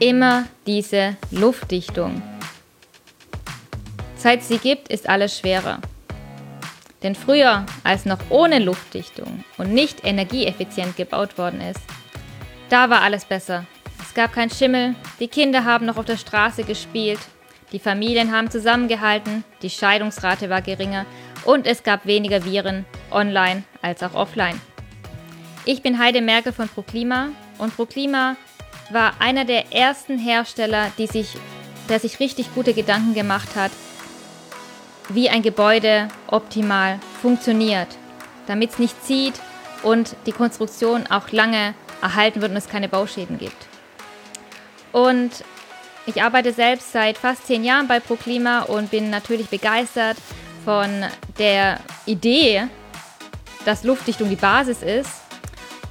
immer diese Luftdichtung. Seit sie gibt, ist alles schwerer. Denn früher, als noch ohne Luftdichtung und nicht energieeffizient gebaut worden ist, da war alles besser. Es gab keinen Schimmel, die Kinder haben noch auf der Straße gespielt, die Familien haben zusammengehalten, die Scheidungsrate war geringer und es gab weniger Viren, online als auch offline. Ich bin Heide Merkel von ProKlima und ProKlima war einer der ersten Hersteller, sich, der sich richtig gute Gedanken gemacht hat, wie ein Gebäude optimal funktioniert, damit es nicht zieht und die Konstruktion auch lange erhalten wird und es keine Bauschäden gibt. Und ich arbeite selbst seit fast zehn Jahren bei ProKlima und bin natürlich begeistert von der Idee, dass Luftdichtung die Basis ist.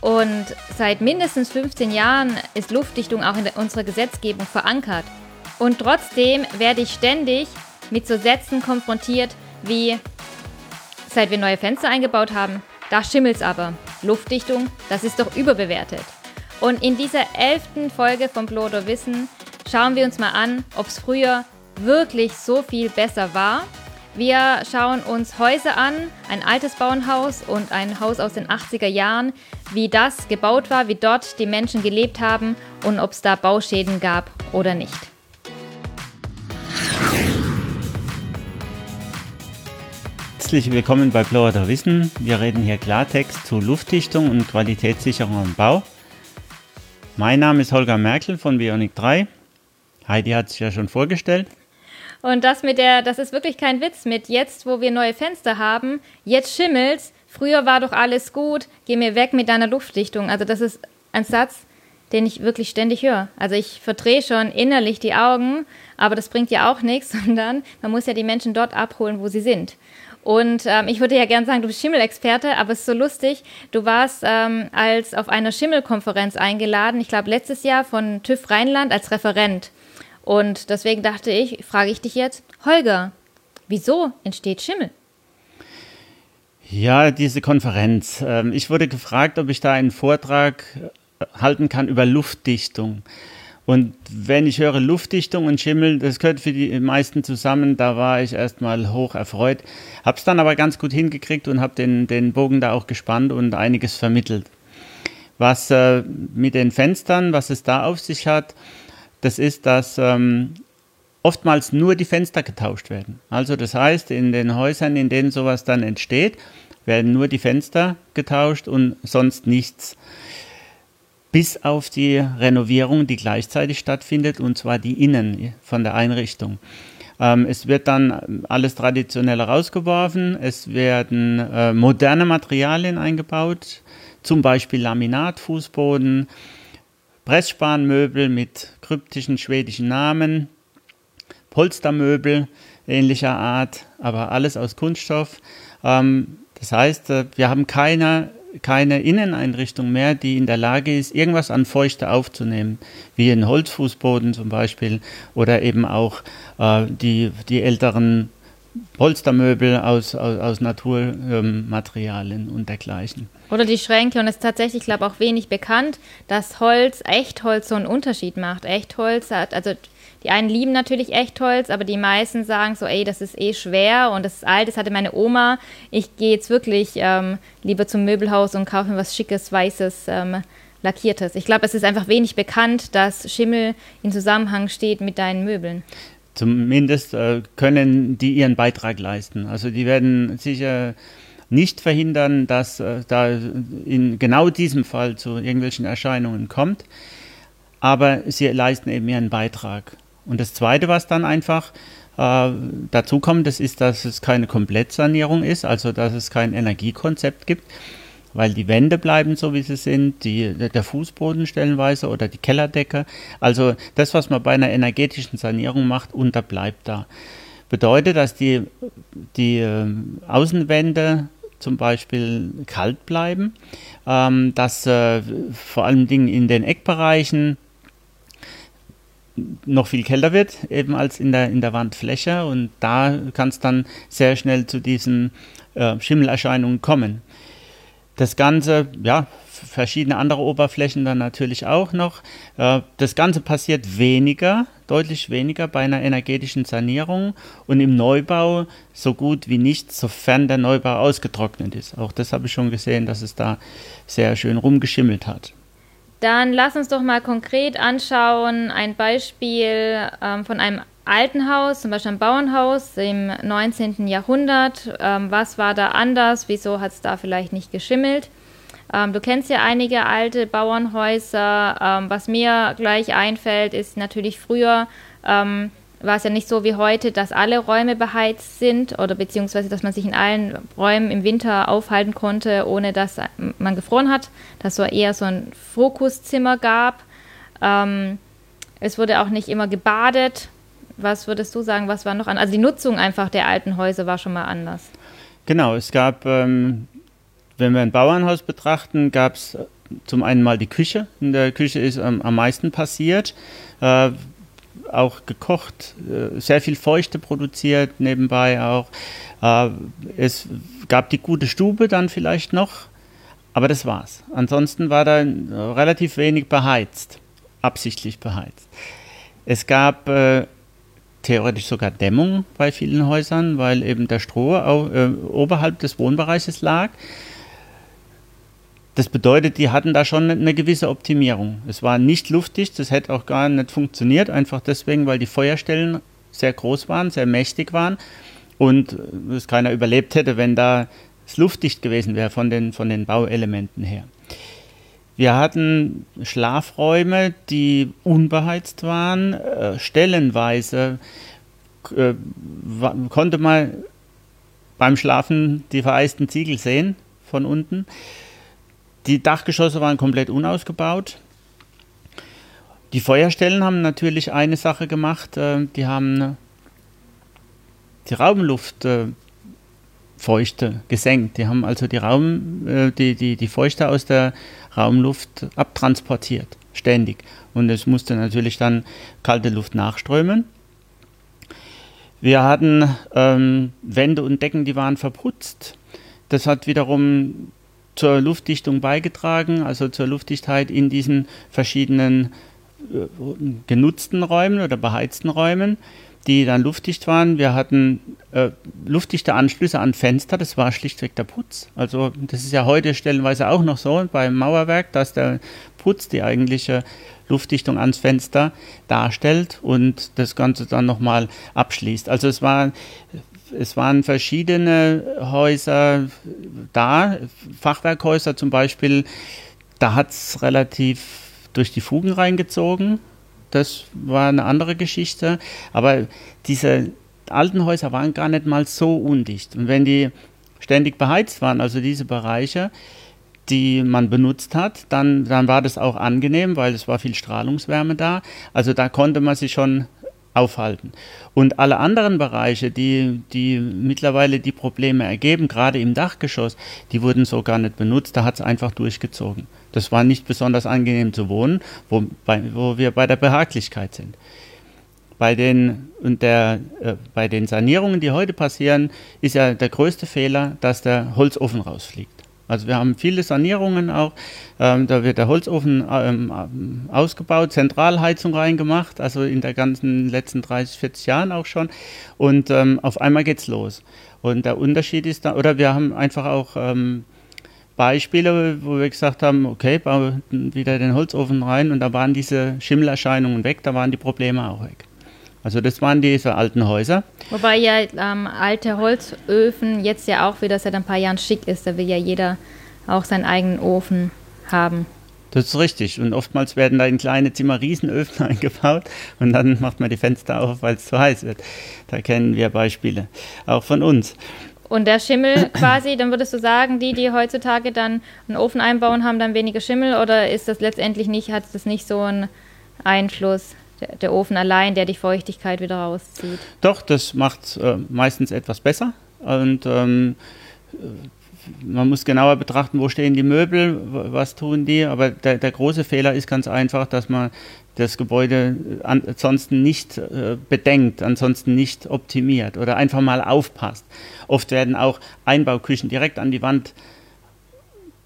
Und seit mindestens 15 Jahren ist Luftdichtung auch in unserer Gesetzgebung verankert. Und trotzdem werde ich ständig mit so Sätzen konfrontiert wie, seit wir neue Fenster eingebaut haben, da schimmelt's aber. Luftdichtung, das ist doch überbewertet. Und in dieser elften Folge von Bloder Wissen schauen wir uns mal an, ob es früher wirklich so viel besser war wir schauen uns Häuser an, ein altes Bauernhaus und ein Haus aus den 80er Jahren, wie das gebaut war, wie dort die Menschen gelebt haben und ob es da Bauschäden gab oder nicht. Herzlich willkommen bei Blower Wissen. Wir reden hier Klartext zu Luftdichtung und Qualitätssicherung im Bau. Mein Name ist Holger Merkel von Bionic 3. Heidi hat sich ja schon vorgestellt. Und das mit der, das ist wirklich kein Witz mit jetzt, wo wir neue Fenster haben, jetzt schimmelt's. Früher war doch alles gut, geh mir weg mit deiner Luftdichtung. Also das ist ein Satz, den ich wirklich ständig höre. Also ich verdrehe schon innerlich die Augen, aber das bringt ja auch nichts, sondern man muss ja die Menschen dort abholen, wo sie sind. Und ähm, ich würde ja gern sagen, du bist Schimmelexperte, aber es ist so lustig. Du warst ähm, als auf einer Schimmelkonferenz eingeladen, ich glaube letztes Jahr von TÜV Rheinland als Referent. Und deswegen dachte ich, frage ich dich jetzt, Holger, wieso entsteht Schimmel? Ja, diese Konferenz. Ähm, ich wurde gefragt, ob ich da einen Vortrag äh, halten kann über Luftdichtung. Und wenn ich höre Luftdichtung und Schimmel, das gehört für die meisten zusammen, da war ich erstmal hoch erfreut. Hab's dann aber ganz gut hingekriegt und habe den, den Bogen da auch gespannt und einiges vermittelt. Was äh, mit den Fenstern, was es da auf sich hat, das ist, dass ähm, oftmals nur die Fenster getauscht werden. Also das heißt, in den Häusern, in denen sowas dann entsteht, werden nur die Fenster getauscht und sonst nichts. Bis auf die Renovierung, die gleichzeitig stattfindet, und zwar die Innen von der Einrichtung. Ähm, es wird dann alles traditionell rausgeworfen, es werden äh, moderne Materialien eingebaut, zum Beispiel Laminatfußboden, Pressspanmöbel mit kryptischen schwedischen Namen, Polstermöbel ähnlicher Art, aber alles aus Kunststoff. Ähm, das heißt, äh, wir haben keine, keine Inneneinrichtung mehr, die in der Lage ist, irgendwas an Feuchte aufzunehmen, wie ein Holzfußboden zum Beispiel oder eben auch äh, die, die älteren Polstermöbel aus, aus, aus Naturmaterialien ähm, und dergleichen. Oder die Schränke. Und es ist tatsächlich, glaube ich, auch wenig bekannt, dass Holz, Echtholz so einen Unterschied macht. Echtholz hat, also die einen lieben natürlich Echtholz, aber die meisten sagen so, ey, das ist eh schwer und das ist alt, das hatte meine Oma. Ich gehe jetzt wirklich ähm, lieber zum Möbelhaus und kaufe mir was Schickes, Weißes, ähm, Lackiertes. Ich glaube, es ist einfach wenig bekannt, dass Schimmel in Zusammenhang steht mit deinen Möbeln. Zumindest äh, können die ihren Beitrag leisten. Also die werden sicher nicht verhindern, dass äh, da in genau diesem Fall zu irgendwelchen Erscheinungen kommt. Aber sie leisten eben ihren Beitrag. Und das Zweite, was dann einfach äh, dazu kommt, das ist, dass es keine Komplettsanierung ist, also dass es kein Energiekonzept gibt weil die Wände bleiben so, wie sie sind, die, der Fußboden stellenweise oder die Kellerdecke. Also das, was man bei einer energetischen Sanierung macht, unterbleibt da. Bedeutet, dass die, die äh, Außenwände zum Beispiel kalt bleiben, ähm, dass äh, vor allen Dingen in den Eckbereichen noch viel kälter wird, eben als in der, in der Wandfläche und da kann es dann sehr schnell zu diesen äh, Schimmelerscheinungen kommen. Das Ganze, ja, verschiedene andere Oberflächen dann natürlich auch noch. Äh, das Ganze passiert weniger, deutlich weniger bei einer energetischen Sanierung und im Neubau so gut wie nichts, sofern der Neubau ausgetrocknet ist. Auch das habe ich schon gesehen, dass es da sehr schön rumgeschimmelt hat. Dann lass uns doch mal konkret anschauen, ein Beispiel ähm, von einem alten Haus, zum Beispiel ein Bauernhaus im 19. Jahrhundert. Ähm, was war da anders? Wieso hat es da vielleicht nicht geschimmelt? Ähm, du kennst ja einige alte Bauernhäuser. Ähm, was mir gleich einfällt, ist natürlich früher ähm, war es ja nicht so wie heute, dass alle Räume beheizt sind oder beziehungsweise, dass man sich in allen Räumen im Winter aufhalten konnte, ohne dass man gefroren hat. Dass es eher so ein Fokuszimmer gab. Ähm, es wurde auch nicht immer gebadet. Was würdest du sagen, was war noch an? Also die Nutzung einfach der alten Häuser war schon mal anders. Genau, es gab, ähm, wenn wir ein Bauernhaus betrachten, gab es zum einen mal die Küche. In der Küche ist ähm, am meisten passiert. Äh, auch gekocht, äh, sehr viel Feuchte produziert nebenbei auch. Äh, es gab die gute Stube dann vielleicht noch, aber das war's. Ansonsten war da relativ wenig beheizt, absichtlich beheizt. Es gab äh, theoretisch sogar Dämmung bei vielen Häusern, weil eben der Stroh auch, äh, oberhalb des Wohnbereiches lag. Das bedeutet, die hatten da schon eine gewisse Optimierung. Es war nicht luftdicht, das hätte auch gar nicht funktioniert, einfach deswegen, weil die Feuerstellen sehr groß waren, sehr mächtig waren und es keiner überlebt hätte, wenn da es luftdicht gewesen wäre von den, von den Bauelementen her. Wir hatten Schlafräume, die unbeheizt waren, äh, stellenweise äh, konnte man beim Schlafen die vereisten Ziegel sehen von unten. Die Dachgeschosse waren komplett unausgebaut. Die Feuerstellen haben natürlich eine Sache gemacht, äh, die haben die Raumluftfeuchte äh, gesenkt. Die haben also die, Raum, äh, die, die, die Feuchte aus der Raumluft abtransportiert, ständig. Und es musste natürlich dann kalte Luft nachströmen. Wir hatten ähm, Wände und Decken, die waren verputzt. Das hat wiederum zur Luftdichtung beigetragen, also zur Luftdichtheit in diesen verschiedenen äh, genutzten Räumen oder beheizten Räumen, die dann luftdicht waren. Wir hatten äh, luftdichte Anschlüsse an Fenster, das war schlichtweg der Putz. Also das ist ja heute stellenweise auch noch so beim Mauerwerk, dass der Putz die eigentliche Luftdichtung ans Fenster darstellt und das Ganze dann nochmal abschließt. Also es war es waren verschiedene Häuser da, Fachwerkhäuser zum Beispiel, da hat es relativ durch die Fugen reingezogen. Das war eine andere Geschichte. Aber diese alten Häuser waren gar nicht mal so undicht. Und wenn die ständig beheizt waren, also diese Bereiche, die man benutzt hat, dann, dann war das auch angenehm, weil es war viel Strahlungswärme da. Also da konnte man sich schon aufhalten. Und alle anderen Bereiche, die, die mittlerweile die Probleme ergeben, gerade im Dachgeschoss, die wurden so gar nicht benutzt, da hat es einfach durchgezogen. Das war nicht besonders angenehm zu wohnen, wo, bei, wo wir bei der Behaglichkeit sind. Bei den, und der, äh, bei den Sanierungen, die heute passieren, ist ja der größte Fehler, dass der Holzofen rausfliegt. Also wir haben viele Sanierungen auch. Ähm, da wird der Holzofen ähm, ausgebaut, Zentralheizung reingemacht, also in der ganzen letzten 30, 40 Jahren auch schon. Und ähm, auf einmal geht's los. Und der Unterschied ist da, oder wir haben einfach auch ähm, Beispiele, wo wir gesagt haben, okay, bauen wieder den Holzofen rein und da waren diese Schimmelerscheinungen weg, da waren die Probleme auch weg. Also das waren diese alten Häuser. Wobei ja ähm, alte Holzöfen jetzt ja auch wieder seit ein paar Jahren schick ist. Da will ja jeder auch seinen eigenen Ofen haben. Das ist richtig. Und oftmals werden da in kleine Zimmer Riesenöfen eingebaut und dann macht man die Fenster auf, weil es zu heiß wird. Da kennen wir Beispiele, auch von uns. Und der Schimmel quasi, dann würdest du sagen, die, die heutzutage dann einen Ofen einbauen, haben dann weniger Schimmel oder ist das letztendlich nicht, hat das nicht so einen Einfluss? Der, Ofen allein, der die Feuchtigkeit wieder rauszieht. Doch, das macht äh, meistens etwas besser. Und ähm, man muss genauer betrachten, wo stehen die Möbel, was tun die. Aber der, der große Fehler ist ganz einfach, dass man das Gebäude ansonsten nicht äh, bedenkt, ansonsten nicht optimiert oder einfach mal aufpasst. Oft werden auch Einbauküchen direkt an die Wand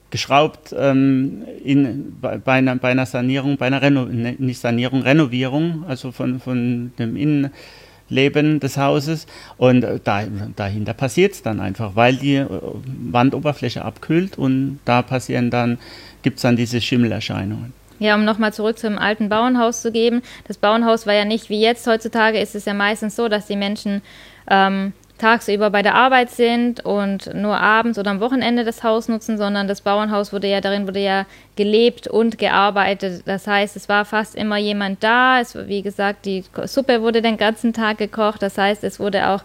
geschraubt ähm, in, bei, bei, einer, bei einer Sanierung, bei einer Reno, ne, nicht Sanierung, Renovierung, also von, von dem Innenleben des Hauses. Und äh, da, dahinter passiert es dann einfach, weil die äh, Wandoberfläche abkühlt und da passieren dann, gibt es dann diese Schimmelerscheinungen. Ja, um nochmal zurück zum alten Bauernhaus zu geben. Das Bauernhaus war ja nicht wie jetzt. Heutzutage ist es ja meistens so, dass die Menschen ähm, tagsüber bei der Arbeit sind und nur abends oder am Wochenende das Haus nutzen, sondern das Bauernhaus wurde ja, darin wurde ja gelebt und gearbeitet. Das heißt, es war fast immer jemand da. Es, wie gesagt, die Suppe wurde den ganzen Tag gekocht. Das heißt, es wurde auch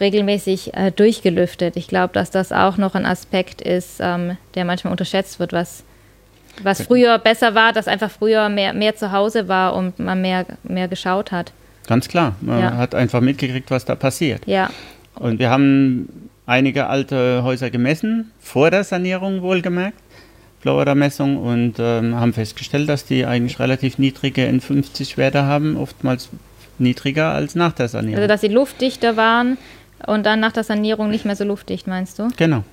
regelmäßig äh, durchgelüftet. Ich glaube, dass das auch noch ein Aspekt ist, ähm, der manchmal unterschätzt wird, was, was früher besser war, dass einfach früher mehr, mehr zu Hause war und man mehr, mehr geschaut hat. Ganz klar, man ja. hat einfach mitgekriegt, was da passiert. Ja. Und wir haben einige alte Häuser gemessen, vor der Sanierung wohlgemerkt, Florida-Messung, und ähm, haben festgestellt, dass die eigentlich relativ niedrige N50-Werte haben, oftmals niedriger als nach der Sanierung. Also dass sie luftdichter waren und dann nach der Sanierung nicht mehr so luftdicht, meinst du? Genau.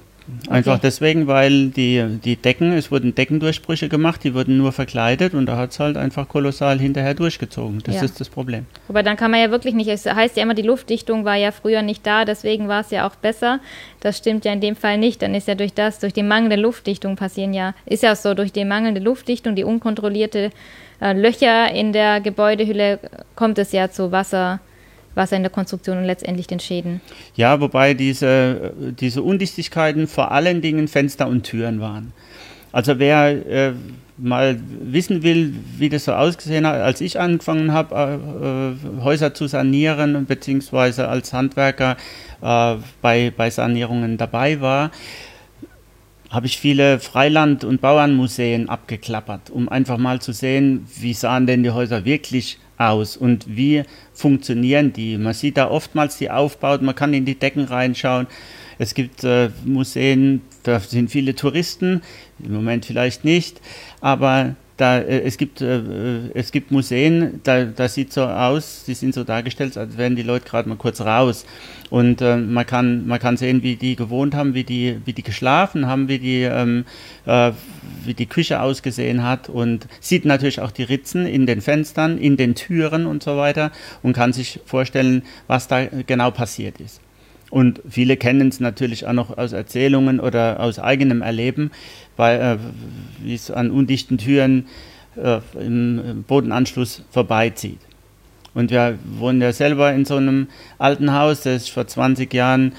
Einfach okay. deswegen, weil die, die Decken, es wurden Deckendurchbrüche gemacht, die wurden nur verkleidet und da hat es halt einfach kolossal hinterher durchgezogen. Das ja. ist das Problem. Aber dann kann man ja wirklich nicht, es heißt ja immer, die Luftdichtung war ja früher nicht da, deswegen war es ja auch besser. Das stimmt ja in dem Fall nicht. Dann ist ja durch das, durch die mangelnde Luftdichtung passieren ja, ist ja so, durch die mangelnde Luftdichtung, die unkontrollierte äh, Löcher in der Gebäudehülle kommt es ja zu Wasser. Wasser in der Konstruktion und letztendlich den Schäden. Ja, wobei diese, diese Undichtigkeiten vor allen Dingen Fenster und Türen waren. Also wer äh, mal wissen will, wie das so ausgesehen hat, als ich angefangen habe, äh, äh, Häuser zu sanieren, beziehungsweise als Handwerker äh, bei, bei Sanierungen dabei war, habe ich viele Freiland- und Bauernmuseen abgeklappert, um einfach mal zu sehen, wie sahen denn die Häuser wirklich aus und wie funktionieren die. Man sieht da oftmals die Aufbauten, man kann in die Decken reinschauen. Es gibt äh, Museen, da sind viele Touristen, im Moment vielleicht nicht, aber da, äh, es, gibt, äh, es gibt Museen, da, das sieht so aus, die sind so dargestellt, als wären die Leute gerade mal kurz raus. Und äh, man, kann, man kann sehen, wie die gewohnt haben, wie die, wie die geschlafen haben, wie die, ähm, äh, wie die Küche ausgesehen hat und sieht natürlich auch die Ritzen in den Fenstern, in den Türen und so weiter und kann sich vorstellen, was da genau passiert ist. Und viele kennen es natürlich auch noch aus Erzählungen oder aus eigenem Erleben, weil äh, wie es an undichten Türen äh, im Bodenanschluss vorbeizieht. Und wir wohnen ja selber in so einem alten Haus, das ich vor 20 Jahren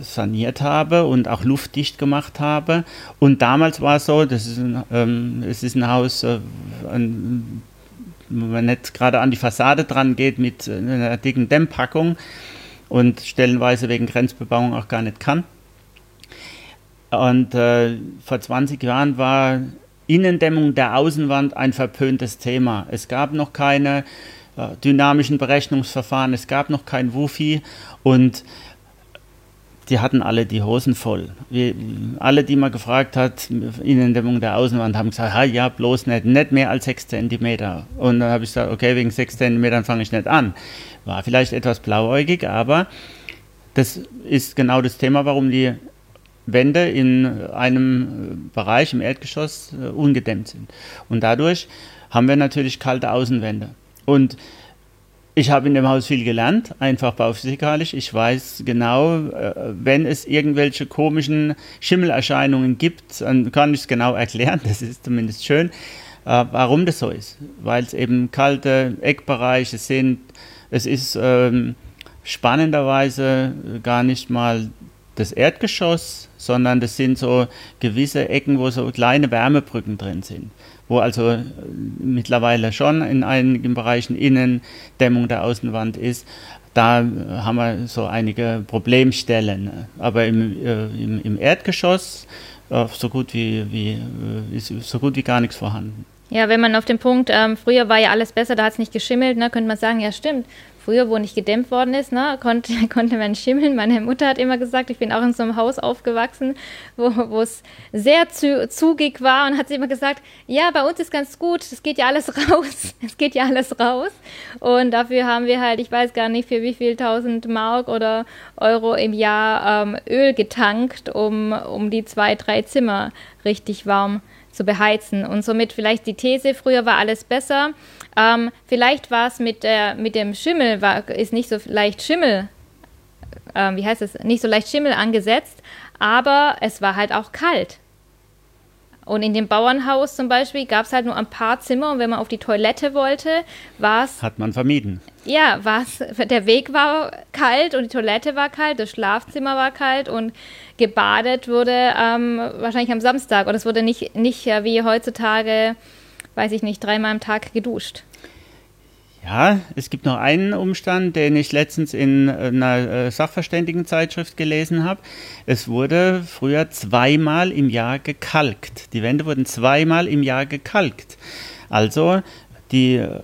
saniert habe und auch luftdicht gemacht habe. Und damals war es so, das ist ein, ähm, es ist ein Haus, äh, ein, wenn man nicht gerade an die Fassade dran geht mit einer dicken Dämmpackung, und stellenweise wegen Grenzbebauung auch gar nicht kann. Und äh, vor 20 Jahren war Innendämmung der Außenwand ein verpöntes Thema. Es gab noch keine äh, dynamischen Berechnungsverfahren, es gab noch kein Wufi und die hatten alle die Hosen voll. Wir, alle, die man gefragt hat, Innendämmung der Außenwand, haben gesagt, ha, ja, bloß nicht, nicht mehr als 6 cm. Und dann habe ich gesagt, okay, wegen 6 cm fange ich nicht an. War vielleicht etwas blauäugig, aber das ist genau das Thema, warum die Wände in einem Bereich im Erdgeschoss äh, ungedämmt sind. Und dadurch haben wir natürlich kalte Außenwände. Und ich habe in dem Haus viel gelernt, einfach bauphysikalisch. Ich weiß genau, äh, wenn es irgendwelche komischen Schimmelerscheinungen gibt, dann kann ich es genau erklären. Das ist zumindest schön, äh, warum das so ist. Weil es eben kalte Eckbereiche sind, es ist ähm, spannenderweise gar nicht mal das Erdgeschoss, sondern das sind so gewisse Ecken, wo so kleine Wärmebrücken drin sind, wo also äh, mittlerweile schon in einigen Bereichen Innendämmung der Außenwand ist. Da haben wir so einige Problemstellen. Aber im, äh, im, im Erdgeschoss äh, so, gut wie, wie, äh, ist so gut wie gar nichts vorhanden. Ja, wenn man auf den Punkt, ähm, früher war ja alles besser, da hat es nicht geschimmelt, ne, könnte man sagen, ja stimmt. Früher, wo nicht gedämmt worden ist, ne, konnte, konnte man schimmeln. Meine Mutter hat immer gesagt, ich bin auch in so einem Haus aufgewachsen, wo es sehr zu, zugig war und hat sie immer gesagt, ja, bei uns ist ganz gut, es geht ja alles raus, es geht ja alles raus. Und dafür haben wir halt, ich weiß gar nicht, für wie viel tausend Mark oder Euro im Jahr ähm, Öl getankt, um, um die zwei, drei Zimmer richtig warm zu beheizen. Und somit vielleicht die These, früher war alles besser ähm, vielleicht war es mit, der, mit dem Schimmel, war, ist nicht so leicht Schimmel, äh, wie heißt es, nicht so leicht Schimmel angesetzt, aber es war halt auch kalt. Und in dem Bauernhaus zum Beispiel gab es halt nur ein paar Zimmer und wenn man auf die Toilette wollte, war es. Hat man vermieden. Ja, war's, der Weg war kalt und die Toilette war kalt, das Schlafzimmer war kalt und gebadet wurde ähm, wahrscheinlich am Samstag. Und es wurde nicht, nicht wie heutzutage weiß ich nicht, dreimal am Tag geduscht. Ja, es gibt noch einen Umstand, den ich letztens in einer äh, Sachverständigenzeitschrift gelesen habe. Es wurde früher zweimal im Jahr gekalkt. Die Wände wurden zweimal im Jahr gekalkt. Also die äh,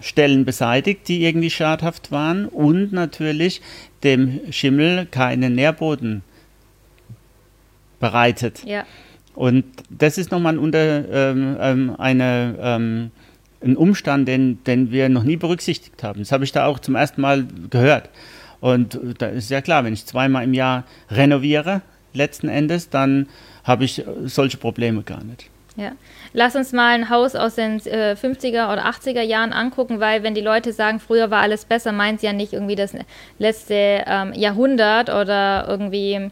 Stellen beseitigt, die irgendwie schadhaft waren und natürlich dem Schimmel keinen Nährboden bereitet. Ja. Und das ist nochmal ein, unter, ähm, ähm, eine, ähm, ein Umstand, den, den wir noch nie berücksichtigt haben. Das habe ich da auch zum ersten Mal gehört. Und da ist ja klar, wenn ich zweimal im Jahr renoviere, letzten Endes, dann habe ich solche Probleme gar nicht. Ja. Lass uns mal ein Haus aus den äh, 50er oder 80er Jahren angucken, weil wenn die Leute sagen, früher war alles besser, meint sie ja nicht irgendwie das letzte ähm, Jahrhundert oder irgendwie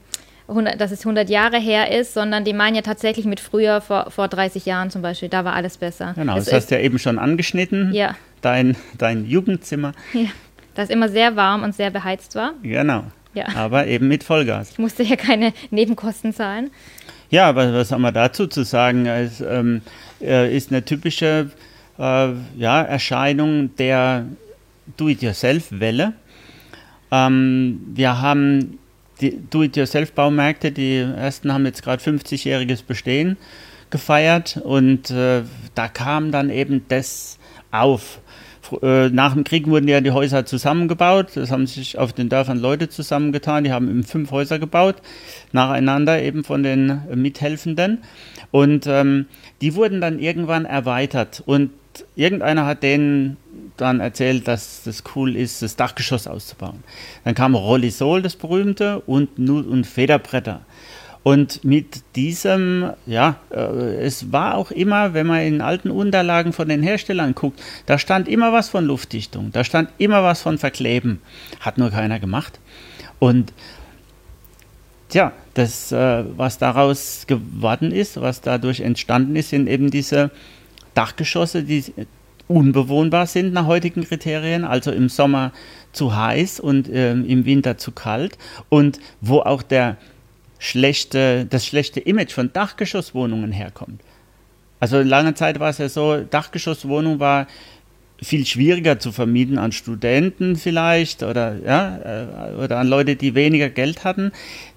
100, dass es 100 Jahre her ist, sondern die meinen ja tatsächlich mit früher, vor, vor 30 Jahren zum Beispiel, da war alles besser. Genau, es das hast du ja eben schon angeschnitten, ja. dein, dein Jugendzimmer. Ja, das immer sehr warm und sehr beheizt war. Genau, ja. aber eben mit Vollgas. Ich musste ja keine Nebenkosten zahlen. Ja, aber was haben wir dazu zu sagen? Es ähm, äh, ist eine typische äh, ja, Erscheinung der Do-it-yourself-Welle. Ähm, wir haben die Do-it-yourself-Baumärkte, die ersten haben jetzt gerade 50-jähriges Bestehen gefeiert und äh, da kam dann eben das auf. Äh, nach dem Krieg wurden ja die Häuser zusammengebaut. Es haben sich auf den Dörfern Leute zusammengetan. Die haben eben fünf Häuser gebaut, nacheinander eben von den Mithelfenden. Und ähm, die wurden dann irgendwann erweitert. Und irgendeiner hat denen dann erzählt, dass das cool ist, das Dachgeschoss auszubauen. Dann kam Rollisol, das berühmte, und, und Federbretter. Und mit diesem, ja, äh, es war auch immer, wenn man in alten Unterlagen von den Herstellern guckt, da stand immer was von Luftdichtung, da stand immer was von Verkleben. Hat nur keiner gemacht. Und tja, das, äh, was daraus geworden ist, was dadurch entstanden ist, sind eben diese Dachgeschosse, die unbewohnbar sind nach heutigen Kriterien, also im Sommer zu heiß und äh, im Winter zu kalt und wo auch der schlechte, das schlechte Image von Dachgeschosswohnungen herkommt. Also lange Zeit war es ja so, Dachgeschosswohnung war viel schwieriger zu vermieten an Studenten vielleicht oder, ja, äh, oder an Leute, die weniger Geld hatten.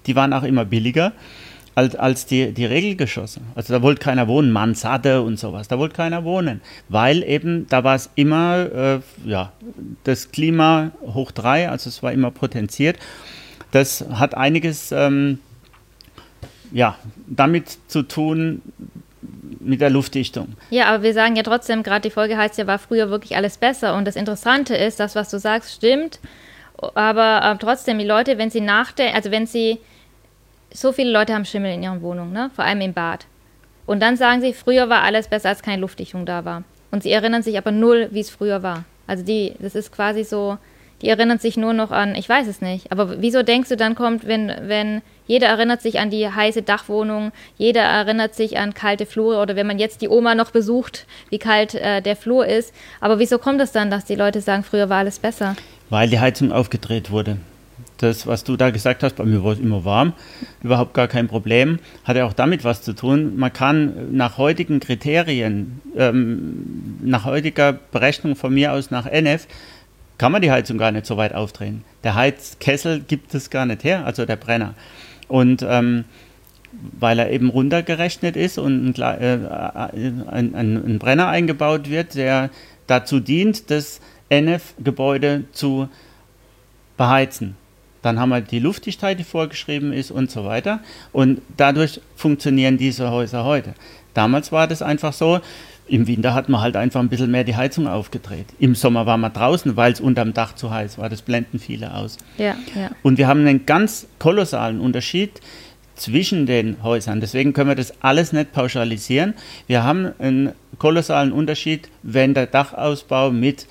Die waren auch immer billiger als, als die, die Regelgeschosse. Also da wollte keiner wohnen, Mansarde und sowas, da wollte keiner wohnen, weil eben da war es immer, äh, ja, das Klima hoch drei, also es war immer potenziert. Das hat einiges, ähm, ja, damit zu tun, mit der Luftdichtung. Ja, aber wir sagen ja trotzdem, gerade die Folge heißt ja, war früher wirklich alles besser. Und das Interessante ist, das, was du sagst, stimmt. Aber äh, trotzdem, die Leute, wenn sie nachdenken, also wenn sie so viele Leute haben Schimmel in ihren Wohnungen, ne? vor allem im Bad. Und dann sagen sie, früher war alles besser, als keine Luftdichtung da war. Und sie erinnern sich aber null, wie es früher war. Also die, das ist quasi so, die erinnern sich nur noch an, ich weiß es nicht. Aber wieso denkst du, dann kommt, wenn, wenn jeder erinnert sich an die heiße Dachwohnung, jeder erinnert sich an kalte Flure oder wenn man jetzt die Oma noch besucht, wie kalt äh, der Flur ist. Aber wieso kommt es dann, dass die Leute sagen, früher war alles besser? Weil die Heizung aufgedreht wurde das, was du da gesagt hast, bei mir war es immer warm, überhaupt gar kein Problem. Hat ja auch damit was zu tun. Man kann nach heutigen Kriterien, ähm, nach heutiger Berechnung von mir aus nach NF, kann man die Heizung gar nicht so weit aufdrehen. Der Heizkessel gibt es gar nicht her, also der Brenner. Und ähm, weil er eben runtergerechnet ist und ein, äh, ein, ein, ein Brenner eingebaut wird, der dazu dient, das NF-Gebäude zu beheizen. Dann haben wir die Luftdichtheit, die vorgeschrieben ist und so weiter. Und dadurch funktionieren diese Häuser heute. Damals war das einfach so, im Winter hat man halt einfach ein bisschen mehr die Heizung aufgedreht. Im Sommer war man draußen, weil es unterm Dach zu heiß war. Das blenden viele aus. Ja, ja. Und wir haben einen ganz kolossalen Unterschied zwischen den Häusern. Deswegen können wir das alles nicht pauschalisieren. Wir haben einen kolossalen Unterschied, wenn der Dachausbau mit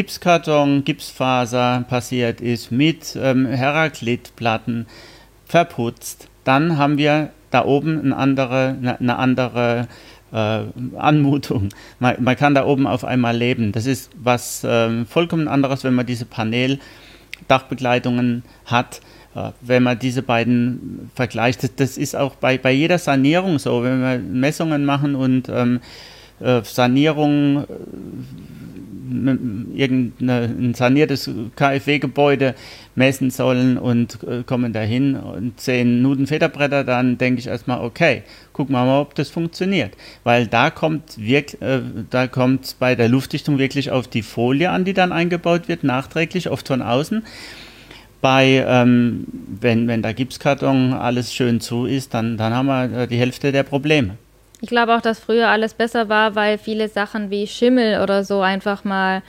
Gipskarton, Gipsfaser passiert ist, mit ähm, Heraklitplatten verputzt. Dann haben wir da oben eine andere, eine andere äh, Anmutung. Man, man, kann da oben auf einmal leben. Das ist was äh, vollkommen anderes, wenn man diese Paneldachbegleitungen hat. Äh, wenn man diese beiden vergleicht, das, das, ist auch bei, bei jeder Sanierung so, wenn wir Messungen machen und ähm, äh, Sanierung irgendein saniertes KfW-Gebäude messen sollen und äh, kommen dahin und sehen Nudenfederbretter, dann denke ich erstmal, okay, gucken wir mal, ob das funktioniert. Weil da kommt wirklich, äh, da kommt bei der Luftdichtung wirklich auf die Folie an, die dann eingebaut wird, nachträglich, oft von außen. Bei, ähm, wenn, wenn der Gipskarton alles schön zu ist, dann, dann haben wir äh, die Hälfte der Probleme. Ich glaube auch, dass früher alles besser war, weil viele Sachen wie Schimmel oder so einfach mal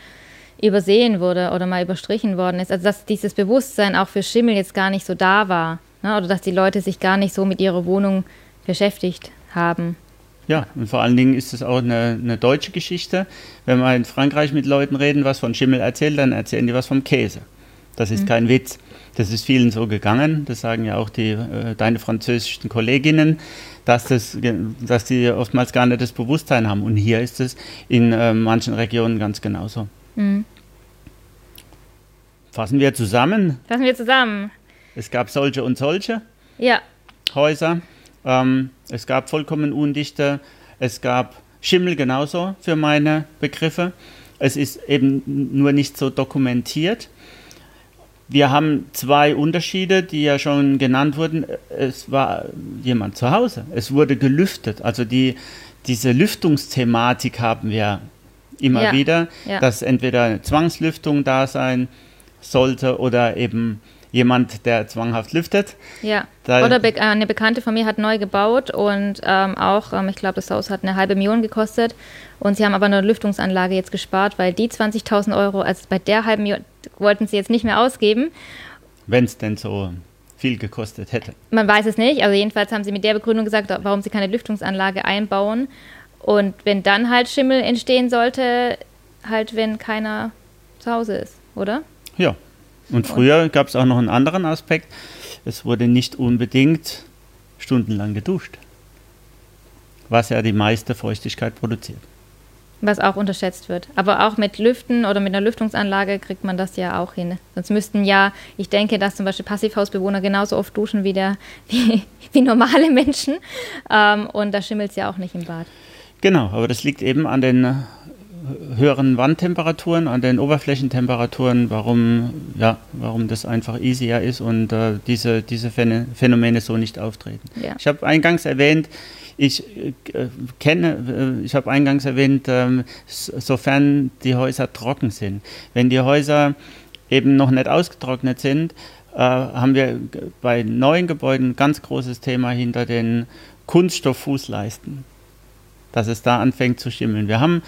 übersehen wurde oder mal überstrichen worden ist. Also dass dieses Bewusstsein auch für Schimmel jetzt gar nicht so da war. Ne? Oder dass die Leute sich gar nicht so mit ihrer Wohnung beschäftigt haben. Ja, und vor allen Dingen ist es auch eine, eine, deutsche Geschichte. Wenn wir in Frankreich mit Leuten reden, was von Schimmel erzählt, dann erzählen die was vom Käse. Das ist mhm. kein Witz. Das ist vielen so gegangen. Das sagen ja auch die, äh, deine französischen Kolleginnen dass, das, dass die oftmals gar nicht das Bewusstsein haben. Und hier ist es in äh, manchen Regionen ganz genauso. Mhm. Fassen wir zusammen. Fassen wir zusammen. Es gab solche und solche ja. Häuser. Ähm, es gab vollkommen undichte. Es gab Schimmel genauso für meine Begriffe. Es ist eben nur nicht so dokumentiert. Wir haben zwei Unterschiede, die ja schon genannt wurden. Es war jemand zu Hause. Es wurde gelüftet. Also die, diese Lüftungsthematik haben wir immer ja, wieder, ja. dass entweder Zwangslüftung da sein sollte oder eben jemand, der zwanghaft lüftet. Ja. Da Oder be eine Bekannte von mir hat neu gebaut und ähm, auch, ähm, ich glaube, das Haus hat eine halbe Million gekostet. Und sie haben aber eine Lüftungsanlage jetzt gespart, weil die 20.000 Euro, also bei der halben Million, wollten sie jetzt nicht mehr ausgeben. Wenn es denn so viel gekostet hätte. Man weiß es nicht. Also jedenfalls haben sie mit der Begründung gesagt, warum sie keine Lüftungsanlage einbauen. Und wenn dann halt Schimmel entstehen sollte, halt wenn keiner zu Hause ist, oder? Ja, und früher gab es auch noch einen anderen Aspekt. Es wurde nicht unbedingt stundenlang geduscht, was ja die meiste Feuchtigkeit produziert. Was auch unterschätzt wird. Aber auch mit Lüften oder mit einer Lüftungsanlage kriegt man das ja auch hin. Sonst müssten ja, ich denke, dass zum Beispiel Passivhausbewohner genauso oft duschen wie, der, wie, wie normale Menschen. Ähm, und da schimmelt es ja auch nicht im Bad. Genau, aber das liegt eben an den höheren Wandtemperaturen, an den Oberflächentemperaturen, warum, ja, warum das einfach easier ist und äh, diese, diese Phänomene so nicht auftreten. Ja. Ich habe eingangs erwähnt, ich äh, kenne, äh, ich habe eingangs erwähnt, äh, sofern die Häuser trocken sind. Wenn die Häuser eben noch nicht ausgetrocknet sind, äh, haben wir bei neuen Gebäuden ein ganz großes Thema hinter den Kunststofffußleisten, dass es da anfängt zu schimmeln. Wir haben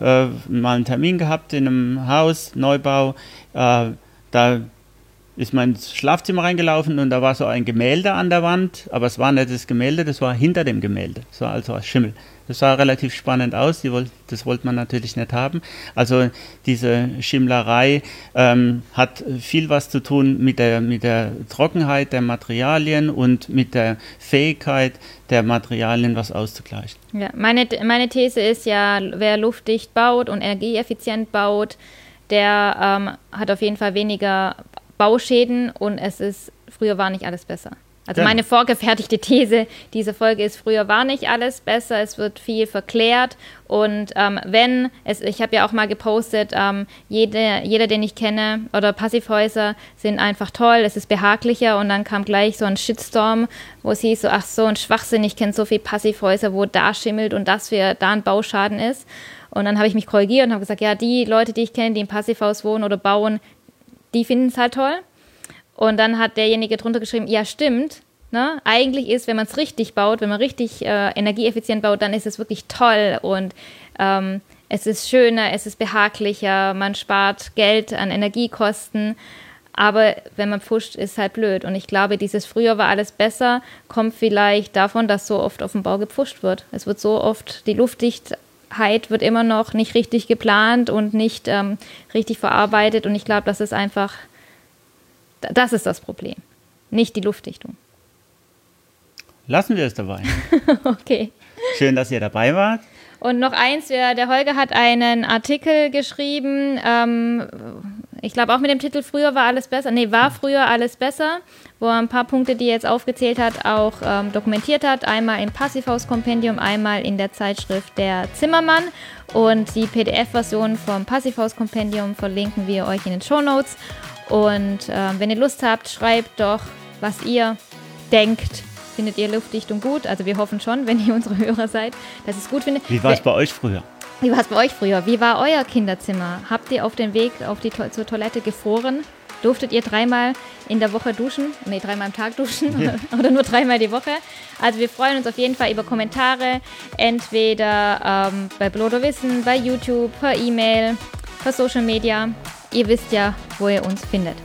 äh, mal einen Termin gehabt in einem Haus, Neubau. Äh, da ist man ins Schlafzimmer reingelaufen und da war so ein Gemälde an der Wand, aber es war nicht das Gemälde, das war hinter dem Gemälde. Es war also ein Schimmel. Das sah relativ spannend aus, wollt, das wollte man natürlich nicht haben. Also diese Schimmlerei ähm, hat viel was zu tun mit der, mit der Trockenheit der Materialien und mit der Fähigkeit der Materialien was auszugleichen. Ja, meine, meine These ist ja, wer luftdicht baut und energieeffizient baut, der ähm, hat auf jeden Fall weniger Bauschäden und es ist, früher war nicht alles besser. Also meine vorgefertigte These dieser Folge ist, früher war nicht alles besser, es wird viel verklärt und ähm, wenn, es, ich habe ja auch mal gepostet, ähm, jede, jeder, den ich kenne oder Passivhäuser sind einfach toll, es ist behaglicher und dann kam gleich so ein Shitstorm, wo es hieß so, ach so ein Schwachsinn, ich kenne so viele Passivhäuser, wo da schimmelt und das für da ein Bauschaden ist. Und dann habe ich mich korrigiert und habe gesagt, ja, die Leute, die ich kenne, die im Passivhaus wohnen oder bauen, die finden es halt toll. Und dann hat derjenige drunter geschrieben, ja, stimmt. Ne? Eigentlich ist, wenn man es richtig baut, wenn man richtig äh, energieeffizient baut, dann ist es wirklich toll und ähm, es ist schöner, es ist behaglicher, man spart Geld an Energiekosten. Aber wenn man pfuscht, ist halt blöd. Und ich glaube, dieses früher war alles besser, kommt vielleicht davon, dass so oft auf dem Bau gepfuscht wird. Es wird so oft, die Luftdichtheit wird immer noch nicht richtig geplant und nicht ähm, richtig verarbeitet. Und ich glaube, das ist einfach, das ist das Problem, nicht die Luftdichtung. Lassen wir es dabei. okay. Schön, dass ihr dabei wart. Und noch eins, der Holger hat einen Artikel geschrieben, ähm, ich glaube auch mit dem Titel Früher war alles besser, nee, war früher alles besser, wo er ein paar Punkte, die er jetzt aufgezählt hat, auch ähm, dokumentiert hat. Einmal im Passivhaus-Kompendium, einmal in der Zeitschrift Der Zimmermann. Und die PDF-Version vom Passivhaus-Kompendium verlinken wir euch in den Show Notes. Und äh, wenn ihr Lust habt, schreibt doch, was ihr denkt Findet ihr Luftdichtung gut? Also wir hoffen schon, wenn ihr unsere Hörer seid, dass es gut findet. Wie war es bei euch früher? Wie war es bei euch früher? Wie war euer Kinderzimmer? Habt ihr auf dem Weg auf die to zur Toilette gefroren? Durftet ihr dreimal in der Woche duschen? Nee, dreimal am Tag duschen ja. oder nur dreimal die Woche? Also wir freuen uns auf jeden Fall über Kommentare, entweder ähm, bei Bloder Wissen, bei YouTube, per E-Mail, per Social Media. Ihr wisst ja, wo ihr uns findet.